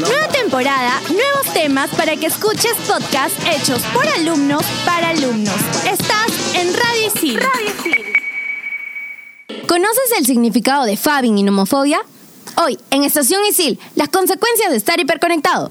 Nueva temporada, nuevos temas para que escuches podcasts hechos por alumnos para alumnos. Estás en Radio Isil. ¿Conoces el significado de Fabing y nomofobia? Hoy, en Estación Isil, las consecuencias de estar hiperconectado.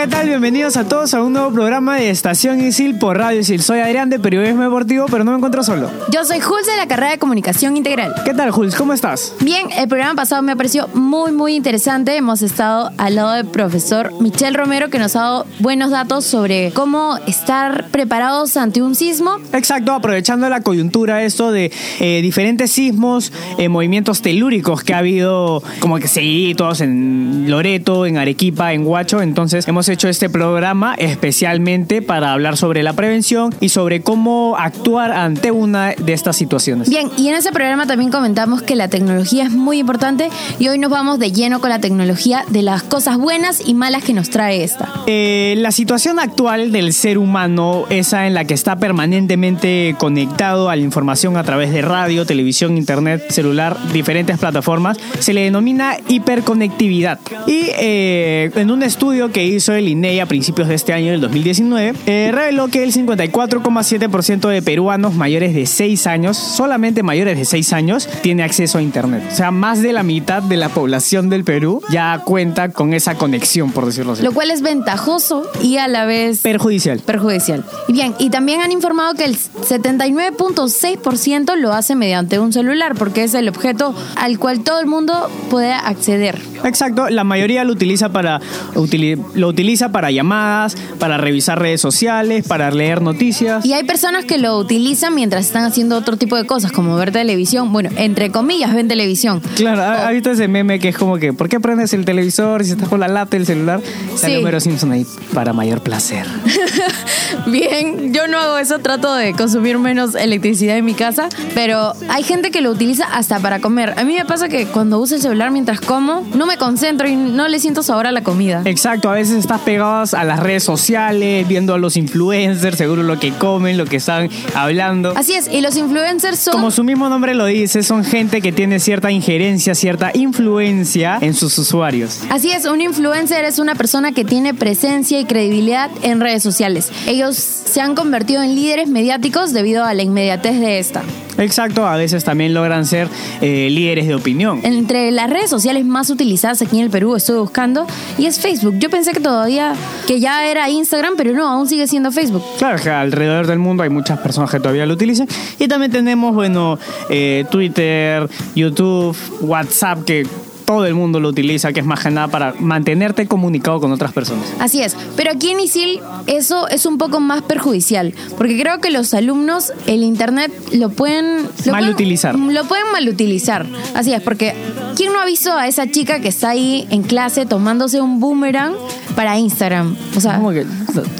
¿Qué tal? Bienvenidos a todos a un nuevo programa de Estación Isil por Radio Isil. Soy Adrián de Periodismo Deportivo, pero no me encuentro solo. Yo soy Jules de la carrera de Comunicación Integral. ¿Qué tal, Jules? ¿Cómo estás? Bien, el programa pasado me pareció muy, muy interesante. Hemos estado al lado del profesor Michel Romero, que nos ha dado buenos datos sobre cómo estar preparados ante un sismo. Exacto, aprovechando la coyuntura esto de eh, diferentes sismos, eh, movimientos telúricos que ha habido como que seguidos en Loreto, en Arequipa, en Huacho. Entonces hemos hecho este programa especialmente para hablar sobre la prevención y sobre cómo actuar ante una de estas situaciones. Bien, y en ese programa también comentamos que la tecnología es muy importante y hoy nos vamos de lleno con la tecnología de las cosas buenas y malas que nos trae esta. Eh, la situación actual del ser humano, esa en la que está permanentemente conectado a la información a través de radio, televisión, internet, celular, diferentes plataformas, se le denomina hiperconectividad. Y eh, en un estudio que hizo el INEI a principios de este año, del 2019, eh, reveló que el 54,7% de peruanos mayores de 6 años, solamente mayores de 6 años, tiene acceso a internet. O sea, más de la mitad de la población del Perú ya cuenta con esa conexión, por decirlo así. Lo cual es ventajoso y a la vez Perjudicial. perjudicial. Y bien, y también han informado que el 79.6% lo hace mediante un celular, porque es el objeto al cual todo el mundo puede acceder. Exacto, la mayoría lo utiliza para lo utiliza para llamadas, para revisar redes sociales, para leer noticias. Y hay personas que lo utilizan mientras están haciendo otro tipo de cosas, como ver televisión. Bueno, entre comillas, ven televisión. Claro, ¿ha, ha visto ese meme que es como que ¿por qué prendes el televisor si estás con la lata del celular? Sale Sí. Homero Simpson ahí para mayor placer. Bien, yo no hago eso, trato de consumir menos electricidad en mi casa, pero hay gente que lo utiliza hasta para comer. A mí me pasa que cuando uso el celular mientras como, no me concentro y no le siento sabor a la comida. Exacto, a veces estás pegados a las redes sociales, viendo a los influencers, seguro lo que comen, lo que están hablando. Así es, y los influencers son... Como su mismo nombre lo dice, son gente que tiene cierta injerencia, cierta influencia en sus usuarios. Así es, un influencer es una persona que tiene presencia y credibilidad en redes sociales. Ellos se han convertido en líderes mediáticos debido a la inmediatez de esta. Exacto, a veces también logran ser eh, líderes de opinión. Entre las redes sociales más utilizadas aquí en el Perú estoy buscando y es Facebook. Yo pensé que todavía que ya era Instagram, pero no, aún sigue siendo Facebook. Claro que alrededor del mundo hay muchas personas que todavía lo utilizan. Y también tenemos, bueno, eh, Twitter, YouTube, WhatsApp, que todo el mundo lo utiliza, que es más que nada para mantenerte comunicado con otras personas. Así es, pero aquí en ISIL eso es un poco más perjudicial, porque creo que los alumnos el internet lo pueden lo Mal pueden- utilizar. Lo pueden mal utilizar. Así es, porque ¿quién no ha visto a esa chica que está ahí en clase tomándose un boomerang para Instagram? O sea, Como que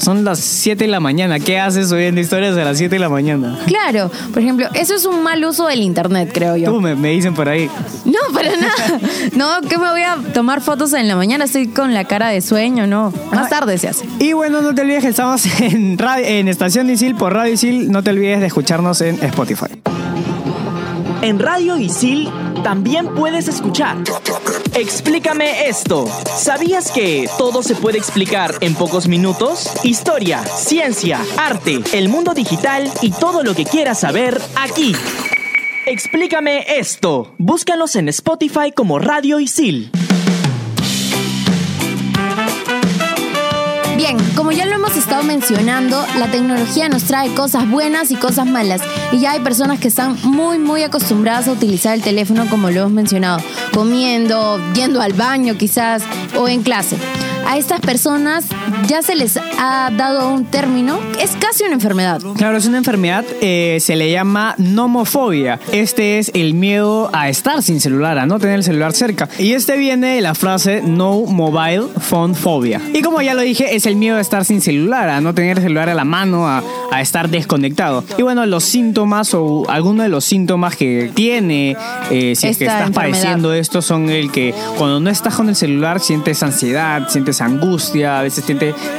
son las 7 de la mañana. ¿Qué haces subiendo historias a las 7 de la mañana? claro, por ejemplo, eso es un mal uso del internet, creo yo. Tú me, me dicen por ahí. No, para nada. No, que me voy a tomar fotos en la mañana, estoy con la cara de sueño, no. Más tarde se hace. Y bueno, no te olvides que estamos en, radio- en Estación Isil por Radio Isil. No te olvides de escucharnos en Spotify. En Radio Isil también puedes escuchar. Explícame esto. ¿Sabías que todo se puede explicar en pocos minutos? Historia, ciencia, arte, el mundo digital y todo lo que quieras saber aquí. Explícame esto. Búscanos en Spotify como Radio Isil. Bien, como ya lo hemos estado mencionando, la tecnología nos trae cosas buenas y cosas malas. Y ya hay personas que están muy, muy acostumbradas a utilizar el teléfono, como lo hemos mencionado, comiendo, yendo al baño quizás, o en clase. A estas personas ya se les ha dado un término, es casi una enfermedad. Claro, es una enfermedad, eh, se le llama nomofobia. Este es el miedo a estar sin celular, a no tener el celular cerca. Y este viene de la frase no mobile phone phobia. Y como ya lo dije, es el miedo estar sin celular, a no tener el celular a la mano, a, a estar desconectado. Y bueno, los síntomas o algunos de los síntomas que tiene eh, si es que estás enfermedad. padeciendo esto son el que cuando no estás con el celular sientes ansiedad, sientes angustia, a veces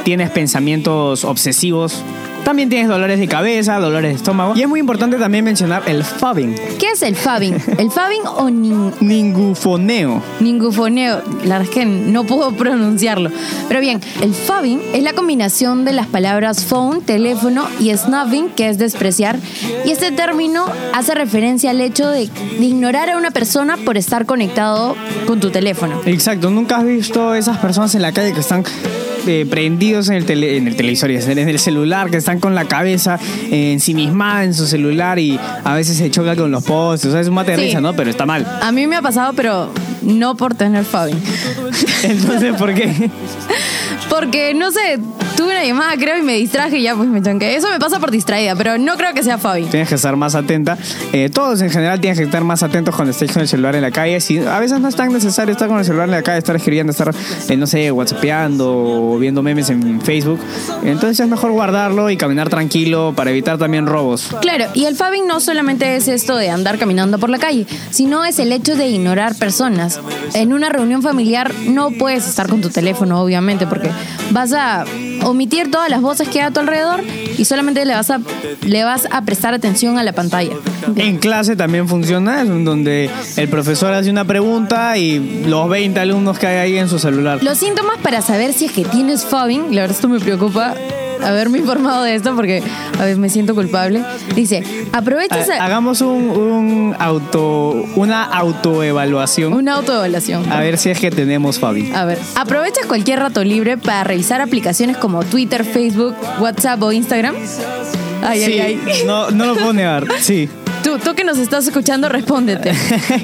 tienes pensamientos obsesivos. También tienes dolores de cabeza, dolores de estómago. Y es muy importante también mencionar el fabbing, ¿Qué es el fabbing? El fabbing o nin- ningufoneo. ningufoneo. La verdad es que no puedo pronunciarlo. Pero bien, el fabbing es la combinación de las palabras phone, teléfono y snubbing, que es despreciar. Y este término hace referencia al hecho de, de ignorar a una persona por estar conectado con tu teléfono. Exacto, nunca has visto esas personas en la calle que están eh, prendidos en el, tele- en el televisor, y en el celular, que están con la cabeza eh, ensimismada en su celular y a veces se choca con los postes. O sea, es un mate de Sí. risa, ¿no? Pero está mal. A mí me ha pasado, pero no por tener fabbing. Entonces, ¿por qué? Porque, no sé, tuve una llamada, creo, y me distraje y ya pues me chanqué. Eso me pasa por distraída, pero no creo que sea fabbing. Tienes que estar más atenta. Eh, todos en general tienen que estar más atentos cuando estéis con el celular en la calle. Si, a veces no es tan necesario estar con el celular en la calle, estar escribiendo, estar, eh, no sé, whatsappeando o viendo memes en Facebook. Entonces es mejor guardarlo y caminar tranquilo para evitar también robos. Claro, y el fabbing no solamente es esto de andar caminando por la calle, sino es el hecho de ignorar personas. En una reunión familiar no puedes estar con tu teléfono, obviamente, porque vas a omitir todas las voces que hay a tu alrededor y solamente le vas a, le vas a prestar atención a la pantalla. En clase también funciona, es donde el profesor hace una pregunta y los 20 alumnos que hay ahí en su celular. Los síntomas para saber si es que tienes fabbing, la verdad esto me preocupa haberme informado de esto porque a veces me siento culpable. Dice, aprovecha Ha- esa- Hagamos un, un auto, una autoevaluación una autoevaluación. a ver si es que tenemos Fabi. A ver, aprovecha cualquier rato libre para revisar aplicaciones como Twitter, Facebook, WhatsApp o Instagram. Ay, Sí, ay, ay. No, no lo puedo negar, sí. Tú, tú que nos estás escuchando, respóndete.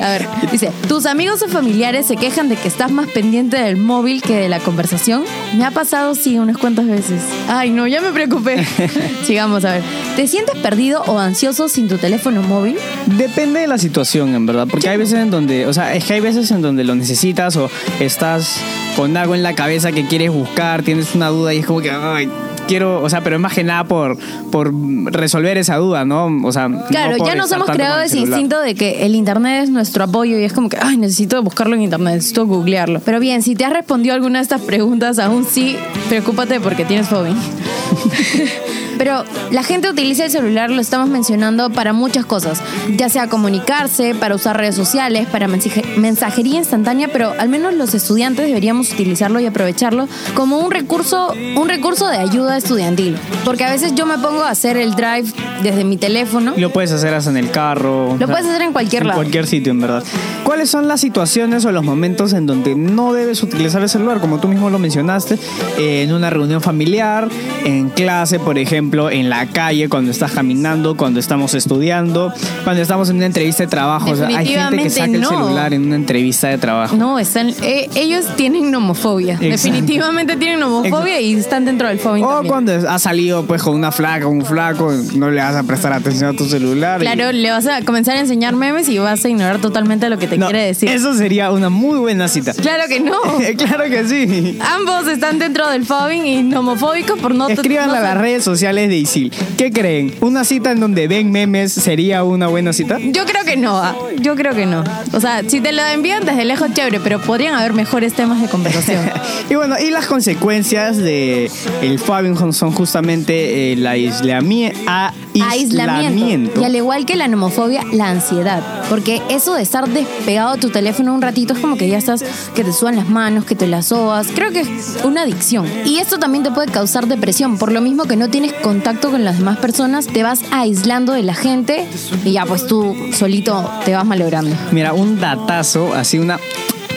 A ver, dice, ¿tus amigos o familiares se quejan de que estás más pendiente del móvil que de la conversación? Me ha pasado, sí, unas cuantas veces. Ay, no, ya me preocupé. Sigamos, a ver. ¿Te sientes perdido o ansioso sin tu teléfono móvil? Depende de la situación, en verdad, porque hay veces en donde, o sea, es que hay veces en donde lo necesitas o estás con algo en la cabeza que quieres buscar, tienes una duda y es como que, ay, quiero, o sea, pero es más que nada por, por resolver esa duda, ¿no? O sea, Claro, no ya nos hemos creado ese instinto de que el internet es nuestro apoyo y es como que, ay, necesito buscarlo en internet, necesito googlearlo. Pero bien, si te has respondido alguna de estas preguntas, aún sí, preocúpate porque tienes fobia. Pero la gente utiliza el celular, lo estamos mencionando, para muchas cosas, ya sea comunicarse, para usar redes sociales, para mensaje- mensajería instantánea, pero al menos los estudiantes deberíamos utilizarlo y aprovecharlo como un recurso, un recurso de ayuda estudiantil. Porque a veces yo me pongo a hacer el drive desde mi teléfono. Y Lo puedes hacer hasta en el carro. Lo puedes hacer en cualquier en lado. cualquier sitio, en verdad. ¿Cuáles son las situaciones o los momentos en donde no debes utilizar el celular? Como tú mismo lo mencionaste, en una reunión familiar, en clase, por ejemplo, en la calle, cuando estás caminando, cuando estamos estudiando, cuando estamos en una entrevista de trabajo. O sea, hay gente que saca el no. celular en una entrevista de trabajo. No, están, eh, ellos tienen nomofobia. Exacto. Definitivamente tienen nomofobia y están dentro del fobia. O también. cuando has salido pues con una flaca o un flaco, no le vas a prestar atención a tu celular. y- Claro, le vas a comenzar a enseñar memes y vas a ignorar totalmente lo que te No, quiere decir. Eso sería una muy buena cita. Claro que no. claro que sí. Ambos están dentro del fobbing y nomofóbicos por no... Escríbanle no a las redes sociales de Isil. ¿Qué creen? ¿Una cita en donde ven memes sería una buena cita? Yo creo que no, ah, yo creo que no. O sea, si te lo envían desde lejos, chévere, pero podrían haber mejores temas de conversación. y bueno, y las consecuencias de el Fabian son justamente el aislami- a- aislamiento. Y al igual que la nomofobia, la ansiedad. Porque eso de estar despegado de tu teléfono un ratito es como que ya estás, que te sudan las manos, que te las sobas. Creo que es una adicción. Y esto también te puede causar depresión. Por lo mismo que no tienes contacto con las demás personas, te vas aislando de la gente y ya pues tú solito te vas malogrando. Mira, un datazo, así una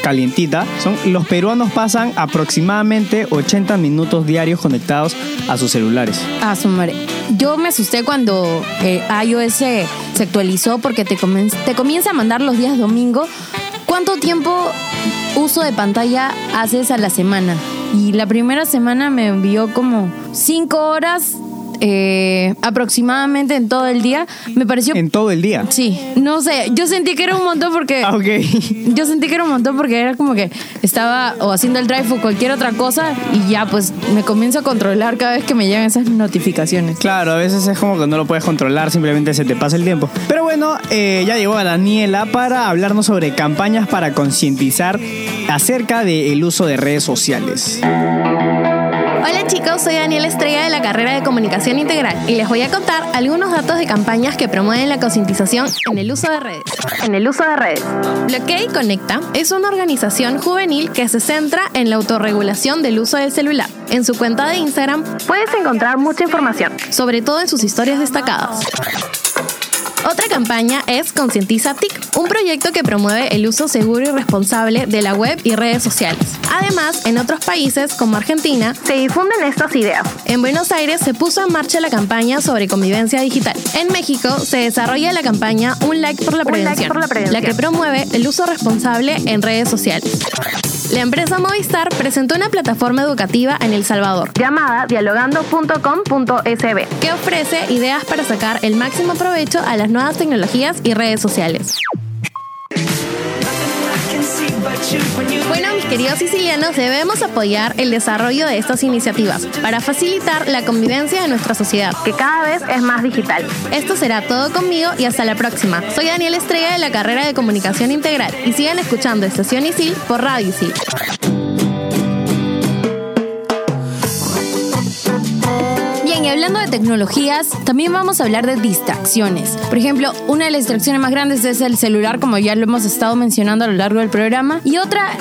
calientita, son los peruanos pasan aproximadamente 80 minutos diarios conectados a sus celulares. Ah, su madre. Yo me asusté cuando eh, iOS se actualizó porque te, comen- te comienza a mandar los días domingo. ¿Cuánto tiempo uso de pantalla haces a la semana? Y la primera semana me envió como 5 horas eh, aproximadamente en todo el día. Me pareció... En todo el día. Sí, no sé, yo sentí que era un montón porque... Ah, ok. Yo sentí que era un montón porque era como que estaba o haciendo el drive o cualquier otra cosa y ya pues me comienzo a controlar cada vez que me llegan esas notificaciones. Claro, a veces es como que no lo puedes controlar, simplemente se te pasa el tiempo. Pero bueno, eh, ya llegó a Daniela para hablarnos sobre campañas para concientizar acerca del uso de redes sociales. Hola chicos, soy Daniela Estrella de la carrera de Comunicación Integral y les voy a contar algunos datos de campañas que promueven la concientización en el uso de redes. En el uso de redes. Bloquea y Conecta es una organización juvenil que se centra en la autorregulación del uso del celular. En su cuenta de Instagram puedes encontrar mucha información, sobre todo en sus historias destacadas. Otra campaña es Concientiza TIC, un proyecto que promueve el uso seguro y responsable de la web y redes sociales. Además, en otros países como Argentina se difunden estas ideas. En Buenos Aires se puso en marcha la campaña sobre convivencia digital. En México se desarrolla la campaña Un like por la prevención, la que promueve el uso responsable en redes sociales. La empresa Movistar presentó una plataforma educativa en El Salvador llamada dialogando.com.sb que ofrece ideas para sacar el máximo provecho a las nuevas tecnologías y redes sociales. Bueno, mis queridos sicilianos, debemos apoyar el desarrollo de estas iniciativas para facilitar la convivencia de nuestra sociedad, que cada vez es más digital. Esto será todo conmigo y hasta la próxima. Soy Daniel Estrella de la carrera de Comunicación Integral y sigan escuchando Estación Isil por Radio Isil. Hablando de tecnologías, también vamos a hablar de distracciones. Por ejemplo, una de las distracciones más grandes es el celular, como ya lo hemos estado mencionando a lo largo del programa. Y otra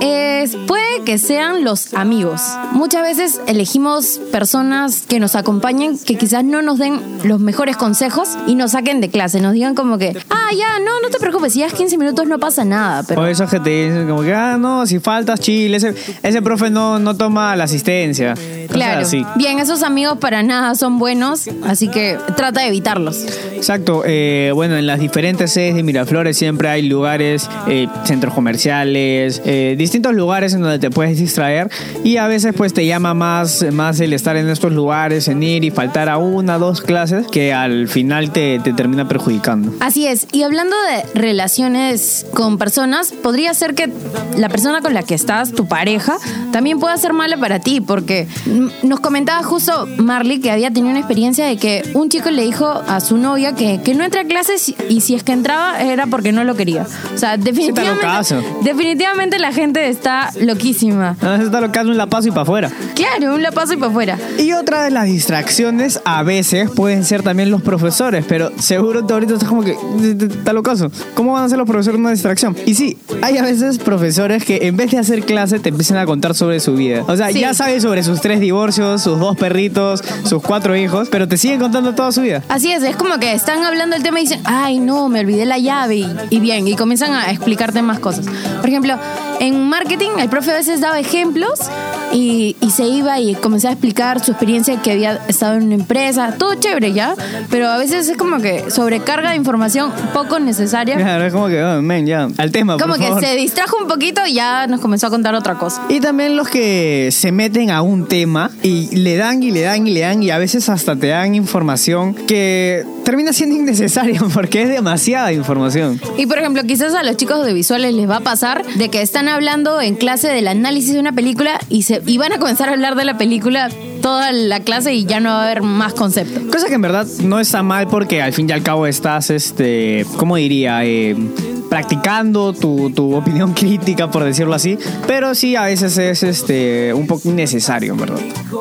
es, puede que sean los amigos. Muchas veces elegimos personas que nos acompañen, que quizás no nos den los mejores consejos y nos saquen de clase. Nos digan como que, ah, ya, no, no te preocupes, si ya es 15 minutos no pasa nada. Pero O esos que te dicen como que, ah, no, si faltas chile, ese, ese profe no, no toma la asistencia. Cosas Claro. así. Bien, esos amigos para nada son buenos, así que trata de evitarlos. Exacto. eh, bueno, en las diferentes sedes de Miraflores siempre hay lugares, eh, centros comerciales, eh, distintos lugares en donde te puedes distraer y a veces pues te llama más, más el estar en estos lugares, en ir y faltar a una, dos clases que al final te, te termina perjudicando. Así es, y hablando de relaciones con personas, podría ser que la persona con la que estás, tu pareja, también pueda ser mala para ti, porque nos comentaba justo Marley que había tenido una experiencia de que un chico le dijo a su novia que, que no entre a clases y si es que entraba era porque no lo quería. O sea, definitivamente, locazo. definitivamente la gente está loquísima. A veces está lo que hace un lapazo y para afuera. Claro, un lapazo y para afuera. Y otra de las distracciones a veces pueden ser también los profesores, pero seguro tú ahorita estás como que está locazo. ¿Cómo van a ser los profesores una distracción? Y sí, hay a veces profesores que en vez de hacer clase te empiezan a contar sobre su vida. O sea, Sí. ya sabes sobre sus tres divorcios, sus dos perritos, sus cuatro hijos, pero te siguen contando toda su vida. Así es, es como que están hablando del tema y dicen, ay no, me olvidé la llave y, bien, y comienzan a explicarte más cosas. Por ejemplo, en marketing el profe a veces daba ejemplos y, y se iba y comenzaba a explicar su experiencia que había estado en una empresa, todo chévere ya, pero a veces es como que sobrecarga de información poco necesaria. Claro, es como que, oh, men, ya, al tema, Como por que favor. se distrajo un poquito y ya nos comenzó a contar otra cosa. Y también los que se meten a un tema y le dan y le dan y le dan y a veces hasta te dan información que termina siendo innecesaria porque es demasiada información. Y por ejemplo, quizás a los chicos audiovisuales les va a pasar de que están hablando en clase del análisis de una película y, se, y van a comenzar a hablar de la película toda la clase y ya no va a haber más concepto. Cosa que en verdad no está mal porque al fin y al cabo estás, este, ¿cómo diría? Eh, practicando tu, tu opinión crítica, por decirlo así. Pero sí, a veces es este, un poco innecesario, verdad.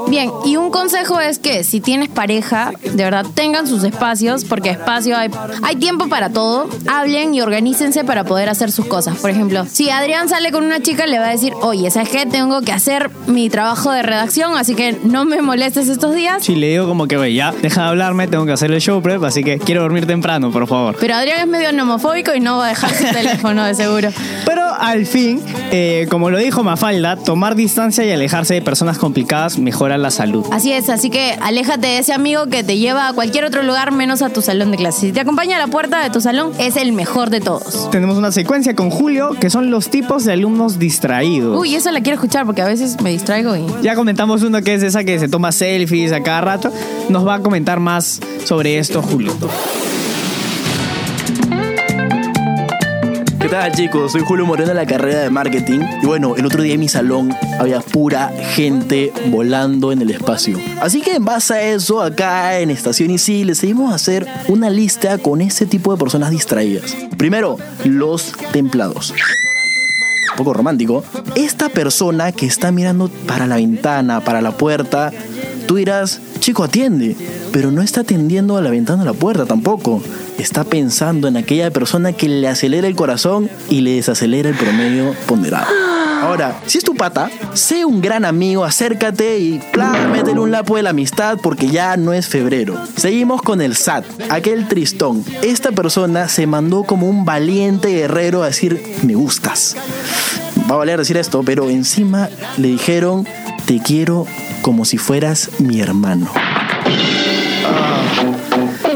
Bien, y un consejo es que si tienes pareja, de verdad tengan sus espacios, porque espacio hay, hay tiempo para todo. Hablen y organícense para poder hacer sus cosas. Por ejemplo, si Adrián sale con una chica, le va a decir, oye, ¿sabes qué? Tengo que hacer mi trabajo de redacción, así que no me molestes estos días. Si le digo como que, güey, ya, deja de hablarme, tengo que hacer el show prep, así que quiero dormir temprano, por favor. Pero Adrián es medio nomofóbico y no va a dejar su teléfono, de seguro. Pero al fin, eh, como lo dijo Mafalda, tomar distancia y alejarse de personas complicadas mejora la salud. Así es, así que aléjate de ese amigo que te lleva a cualquier otro lugar menos a tu salón de clases. Si te acompaña a la puerta de tu salón, es el mejor de todos. Tenemos una secuencia con Julio que son los tipos de alumnos distraídos. Uy, esa la quiero escuchar porque a veces me distraigo y... Ya comentamos uno que es esa que se toma selfies a cada rato. Nos va a comentar más sobre esto Julio. Tal chicos? Soy Julio Moreno de la carrera de marketing y bueno, el otro día en mi salón había pura gente volando en el espacio. Así que en base a eso, acá en Estación Isil decidimos hacer una lista con ese tipo de personas distraídas. Primero, los templados. Un poco romántico. Esta persona que está mirando para la ventana, para la puerta, tú dirás, chico, atiende, pero no está atendiendo a la ventana o la puerta tampoco está pensando en aquella persona que le acelera el corazón y le desacelera el promedio ponderado. Ahora, si es tu pata, sé un gran amigo, acércate y plan, métele un lapo de la amistad porque ya no es febrero. Seguimos con el SAT, aquel tristón. Esta persona se mandó como un valiente guerrero a decir, me gustas. Va a valer decir esto, pero encima le dijeron, te quiero como si fueras mi hermano.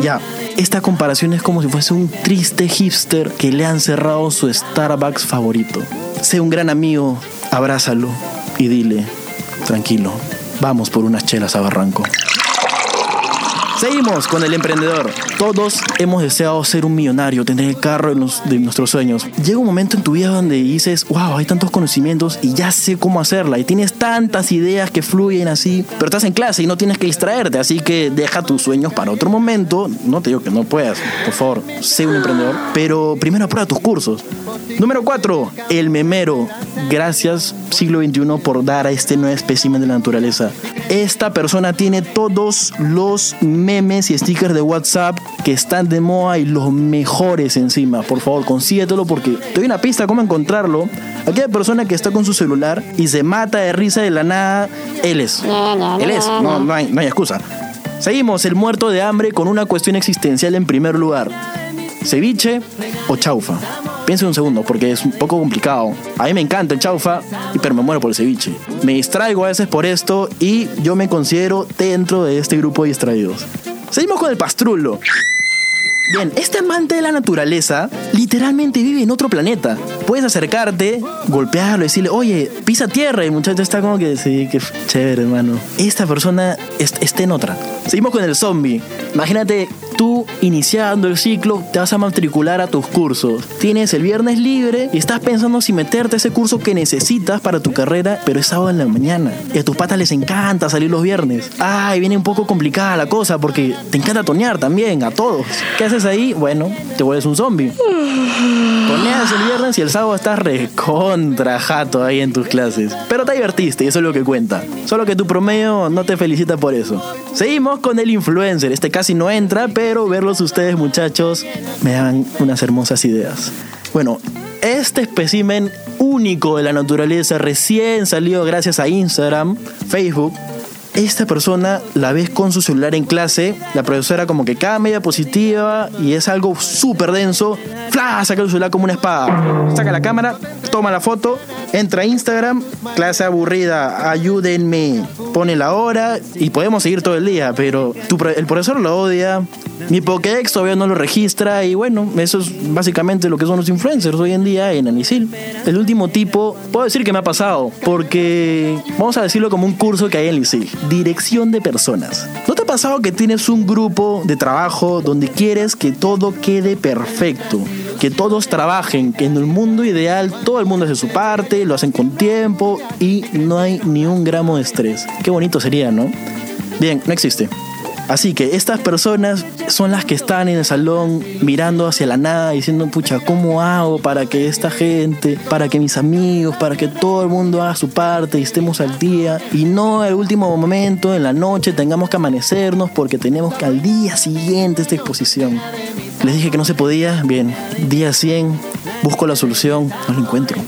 Ya, esta comparación es como si fuese un triste hipster que le han cerrado su Starbucks favorito. Sé un gran amigo, abrázalo y dile, tranquilo, vamos por unas chelas a Barranco. Seguimos con el emprendedor. Todos hemos deseado ser un millonario, tener el carro de, de, nuestros sueños. Llega un momento en tu vida donde dices, wow, hay tantos conocimientos y ya sé cómo hacerla. Y tienes tantas ideas que fluyen así, pero estás en clase y no tienes que distraerte. Así que deja tus sueños para otro momento. No te digo que no puedas, por favor, sé un emprendedor. Pero primero aprueba tus cursos. Número 4. El memero. Gracias, siglo XXI, por dar a este nuevo espécimen de la naturaleza. Esta persona tiene todos los memes y stickers de WhatsApp que están de moda y los mejores encima. Por favor, consíguetelo porque te doy una pista cómo encontrarlo. Aquella persona que está con su celular y se mata de risa de la nada, él es. Él es, no, no, hay, no hay excusa. Seguimos, el muerto de hambre con una cuestión existencial en primer lugar. ¿Ceviche o chaufa? Piense un segundo, porque es un poco complicado. A mí me encanta el chaufa, pero me muero por el ceviche. Me distraigo a veces por esto y yo me considero dentro de este grupo de distraídos. Seguimos con el pastrulo. Bien, este amante de la naturaleza literalmente vive en otro planeta. Puedes acercarte, golpearlo y decirle, oye, pisa tierra. Y el muchacho está como que, sí, qué chévere, hermano. Esta persona está en otra. Seguimos con el zombie. Imagínate tú iniciando el ciclo, te vas a matricular a tus cursos. Tienes el viernes libre y estás pensando si meterte ese curso que necesitas para tu carrera, pero es sábado en la mañana. Y a tus patas les encanta salir los viernes. Ay, viene un poco complicada la cosa porque te encanta tonear también, a todos. ¿Qué haces ahí? Bueno, te vuelves un zombie. Toneas el viernes y el sábado estás recontra jato ahí en tus clases. Pero te divertiste y eso es lo que cuenta. Solo que tu promedio no te felicita por eso. Seguimos con el influencer. Este casi no entra, pero verlos ustedes muchachos me dan unas hermosas ideas. Bueno, este espécimen único de la naturaleza recién salió gracias a Instagram, Facebook. Esta persona la ves con su celular en clase, la profesora como que cada media positiva y es algo súper denso. ¡Fla! Saca el celular como una espada. Saca la cámara, toma la foto, entra a Instagram, clase aburrida, ayúdenme, pone la hora y podemos seguir todo el día, pero el profesor lo odia, mi Pokédex todavía no lo registra y bueno, eso es básicamente lo que son los influencers hoy en día en Anisil. El último tipo, puedo decir que me ha pasado, porque vamos a decirlo como un curso que hay en Anisil, dirección de personas. ¿No te ha pasado que tienes un grupo de trabajo donde quieres que todo quede perfecto? Que todos trabajen, que en el mundo ideal todo el mundo hace su parte, lo hacen con tiempo y no hay ni un gramo de estrés. Qué bonito sería, ¿no? Bien, no existe. Así que estas personas son las que están en el salón mirando hacia la nada diciendo, pucha, ¿cómo hago para que esta gente, para que mis amigos, para que todo el mundo haga su parte y estemos al día? Y no al último momento, en la noche, tengamos que amanecernos porque tenemos que al día siguiente esta exposición. Les dije que no se podía, bien, día 100, busco la solución, no la encuentro.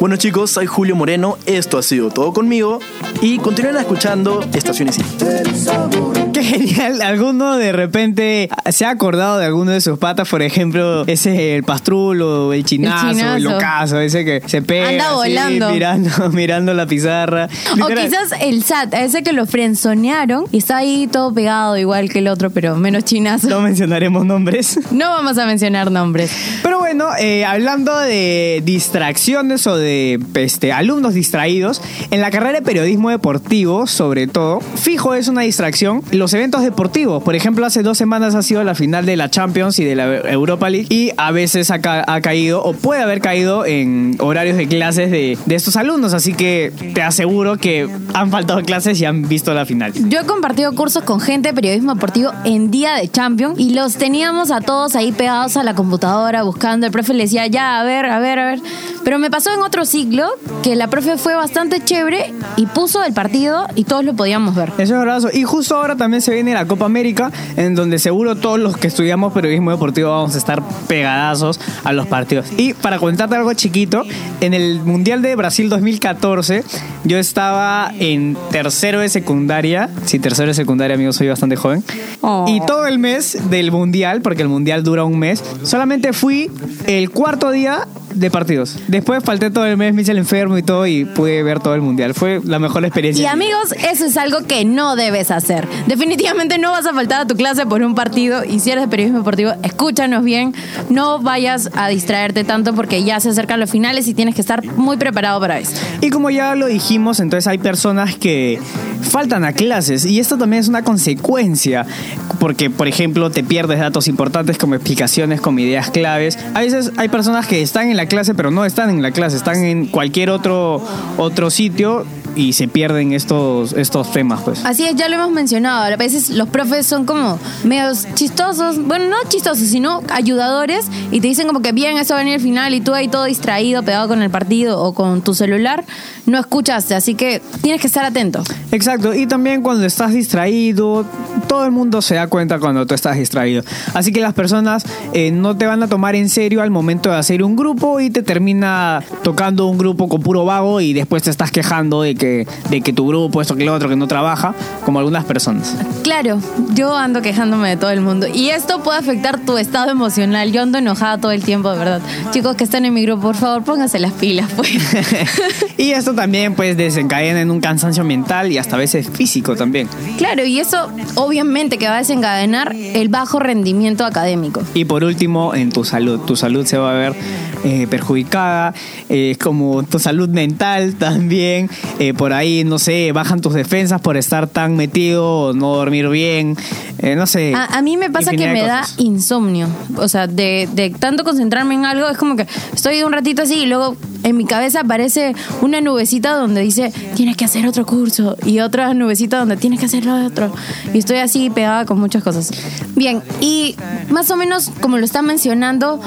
Bueno chicos, soy Julio Moreno, esto ha sido todo conmigo y continúen escuchando Estaciones qué genial. Alguno de repente se ha acordado de alguno de sus patas, por ejemplo, ese el pastrulo, el chinazo, el, chinazo. locazo, ese que se pega. Anda así, volando. mirando, mirando la pizarra. O Literal. quizás el SAT, ese que lo frenzonearon y está ahí todo pegado igual que el otro, pero menos chinazo. No mencionaremos nombres. No vamos a mencionar nombres. Pero bueno, eh, hablando de distracciones o de este, alumnos distraídos, en la carrera de periodismo deportivo, sobre todo, fijo es una distracción los eventos deportivos. Por ejemplo, hace dos semanas ha sido la final de la Champions y de la Europa League y a veces ha, ca- ha caído o puede haber caído en horarios de clases de, de estos alumnos. Así que te aseguro que han faltado clases y han visto la final. Yo he compartido cursos con gente de periodismo deportivo en día de Champions y los teníamos a todos ahí pegados a la computadora buscando. El profe le decía, ya, a ver, a ver, a ver. Pero me pasó en otro ciclo que la profe fue bastante chévere y puso el partido y todos lo podíamos ver. Eso es verdad. Y justo ahora también se viene la Copa América, en donde seguro todos los que estudiamos periodismo deportivo vamos a estar pegadazos a los partidos. Y para contarte algo chiquito, en el Mundial de Brasil 2014, yo estaba en tercero de secundaria. Sí, tercero de secundaria, amigos, soy bastante joven. Oh. Y todo el mes del Mundial, porque el Mundial dura un mes, solamente fui el cuarto día de partidos. Después falté todo el mes, me hice el enfermo y todo y pude ver todo el Mundial. Fue la mejor experiencia. Y amigos, eso es algo que no debes hacer. Definitivamente no vas a faltar a tu clase por un partido y si eres de periodismo deportivo, escúchanos bien, no vayas a distraerte tanto porque ya se acercan los finales y tienes que estar muy preparado para eso. Y como ya lo dijimos, entonces hay personas que faltan a clases y esto también es una consecuencia porque, por ejemplo, te pierdes datos importantes como explicaciones, como ideas claves. A veces hay personas que están en la clase pero no están en la clase, están en cualquier otro, otro sitio y se pierden estos, estos temas, pues. Así es, ya lo hemos mencionado. A veces los profes son como medios chistosos, bueno, no chistosos, sino ayudadores y te dicen como que bien, eso va a venir al final y tú ahí todo distraído, pegado con el partido o con tu celular, no escuchaste. Así que tienes que estar atento. Exacto, y también cuando estás distraído, todo el mundo se da cuenta cuando tú estás distraído. Así que las personas eh, no te van a tomar en serio al momento de hacer un grupo y te termina tocando un grupo con puro vago y después te estás quejando de que, de que tu grupo, esto que lo otro, que no trabaja, como algunas personas. Claro, yo ando quejándome de todo el mundo y esto puede afectar tu estado emocional. Yo ando enojada todo el tiempo, de verdad. Chicos que están en mi grupo, por favor, pónganse las pilas, pues. y esto también pues desencadena en un cansancio mental y hasta a veces físico también. Claro, y eso obviamente que va a desencadenar el bajo rendimiento académico. Y por último, en tu salud. Tu salud se va a ver eh, perjudicada, eh, como tu salud mental también. Eh, por ahí, no sé, bajan tus defensas por estar tan metido, no dormir bien, eh, no sé. A, a mí me pasa que me da insomnio. O sea, de, de tanto concentrarme en algo, es como que estoy un ratito así y luego en mi cabeza aparece una nubecita donde dice, tienes que hacer otro curso. Y otra nubecita donde tienes que hacer lo otro. Y estoy así pegada con muchas cosas. Bien, y más o menos como lo está mencionando,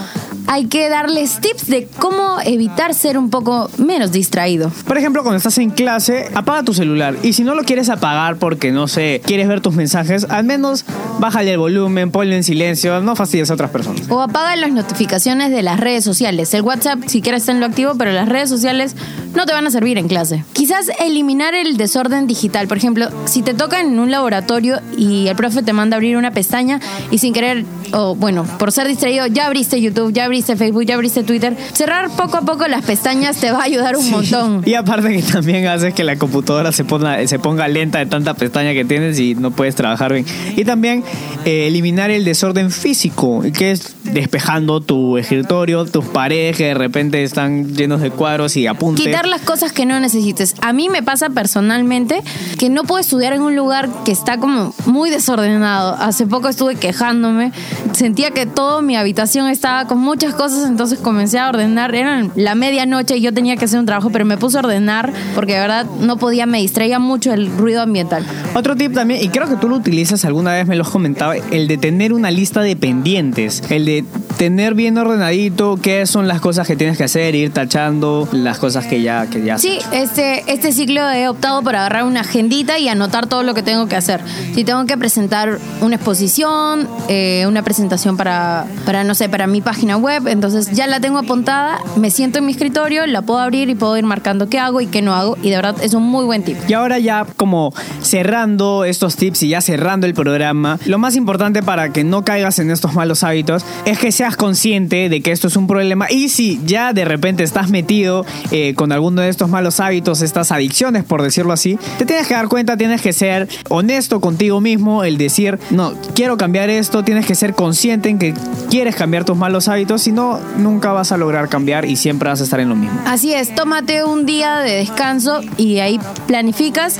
hay que darles tips de cómo evitar ser un poco menos distraído. Por ejemplo, cuando estás en clase, apaga tu celular. Y si no lo quieres apagar porque, no sé, quieres ver tus mensajes, al menos bájale el volumen, ponlo en silencio, no fastidies a otras personas. O apaga las notificaciones de las redes sociales. El WhatsApp, si quieres, tenerlo activo, pero las redes sociales no te van a servir en clase. Quizás eliminar el desorden digital. Por ejemplo, si te toca en un laboratorio y el profe te manda a abrir una pestaña y sin querer, o bueno, por ser distraído, ya abriste YouTube, ya abriste Facebook, ya abriste Twitter. Cerrar poco a poco las pestañas te va a ayudar un montón. Y aparte que también haces que la computadora se ponga, se ponga lenta de tanta pestaña que tienes y no puedes trabajar bien. Y también eh, eliminar el desorden físico, que es despejando tu escritorio, tus paredes que de repente están llenos de cuadros y apuntes. Quitar las cosas que no necesites. A mí me pasa personalmente que no puedo estudiar en un lugar que está como muy desordenado. Hace poco estuve quejándome, sentía que toda mi habitación estaba con muchas cosas, entonces comencé a ordenar. Era la medianoche y yo tenía que hacer un trabajo, pero me puse a ordenar porque de verdad no podía, me distraía mucho el ruido ambiental. Otro tip también, y creo que tú lo utilizas alguna vez, me lo has comentado, el de tener una lista de pendientes. El de tener bien ordenadito qué son las cosas que tienes que hacer, ir tachando las cosas que ya, que ya Sí, este, este ciclo he optado por agarrar una agendita y anotar todo lo que tengo que hacer. Si tengo que presentar una exposición, eh, una presentación para, para, no sé, para mi página web, entonces ya la tengo apuntada, me siento en mi escritorio, la puedo abrir y puedo ir marcando qué hago y qué no hago. Y de verdad es un muy buen tip. Y ahora ya como cerrando estos tips y ya cerrando el programa, lo más importante para que no caigas en estos malos hábitos es que seas consciente de que esto es un problema y si ya de repente estás metido eh, con alguno de estos malos hábitos, estas adicciones por decirlo así, te tienes que dar cuenta, tienes que ser honesto contigo mismo, el decir, no, quiero cambiar esto, tienes que ser consciente en que quieres cambiar tus malos hábitos, si no, nunca vas a lograr cambiar y siempre vas a estar en lo mismo. Así es, tómate un día de descanso y ahí planificas,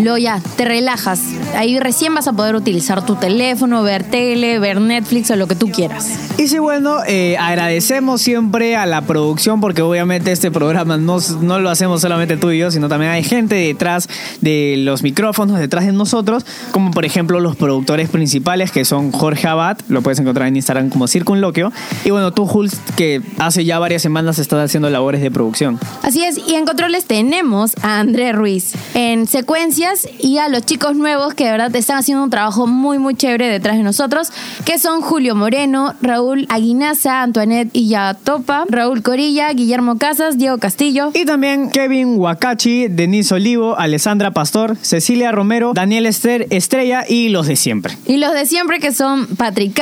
luego ya te relajas. Ahí recién vas a poder utilizar tu teléfono, ver tele, ver Netflix o lo que tú quieras. Y sí, bueno, eh, agradecemos siempre a la producción porque obviamente este programa no, no lo hacemos solamente tú y yo, sino también hay gente detrás de los micrófonos, detrás de nosotros, como por ejemplo los productores principales que son Jorge Abad, lo puedes encontrar en Instagram como Circunloquio, y bueno, tú Jules, que hace ya varias semanas estás haciendo labores de producción. Así es, y en controles tenemos a André Ruiz en secuencias y a los chicos nuevos que de verdad están haciendo un trabajo muy muy chévere detrás de nosotros, que son Julio Moreno, Raúl Aguinaza, Antoinette Illatopa, Raúl Corilla, Guillermo Casas, Diego Castillo. Y también Kevin Wakachi, Denise Olivo, Alessandra Pastor, Cecilia Romero, Daniel Ester, Estrella y los de siempre. Y los de siempre que son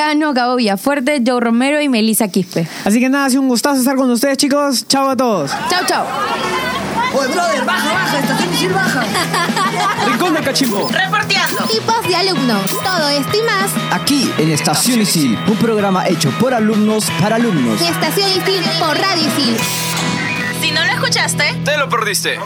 Patricano, Gabo Villafuerte, Joe Romero y Melissa Quispe. Así que nada, ha sido un gustazo estar con ustedes chicos. Chao a todos. Chao, chao. Oye, brother, baja, baja, estación Isil baja. Rincón de Cachimbo. Reporteando. Tipos de alumnos. Todo esto y más Aquí en Estación Isil, un programa hecho por alumnos para alumnos. en Estación Isil por Radio Isil. Si no lo escuchaste, Te lo perdiste.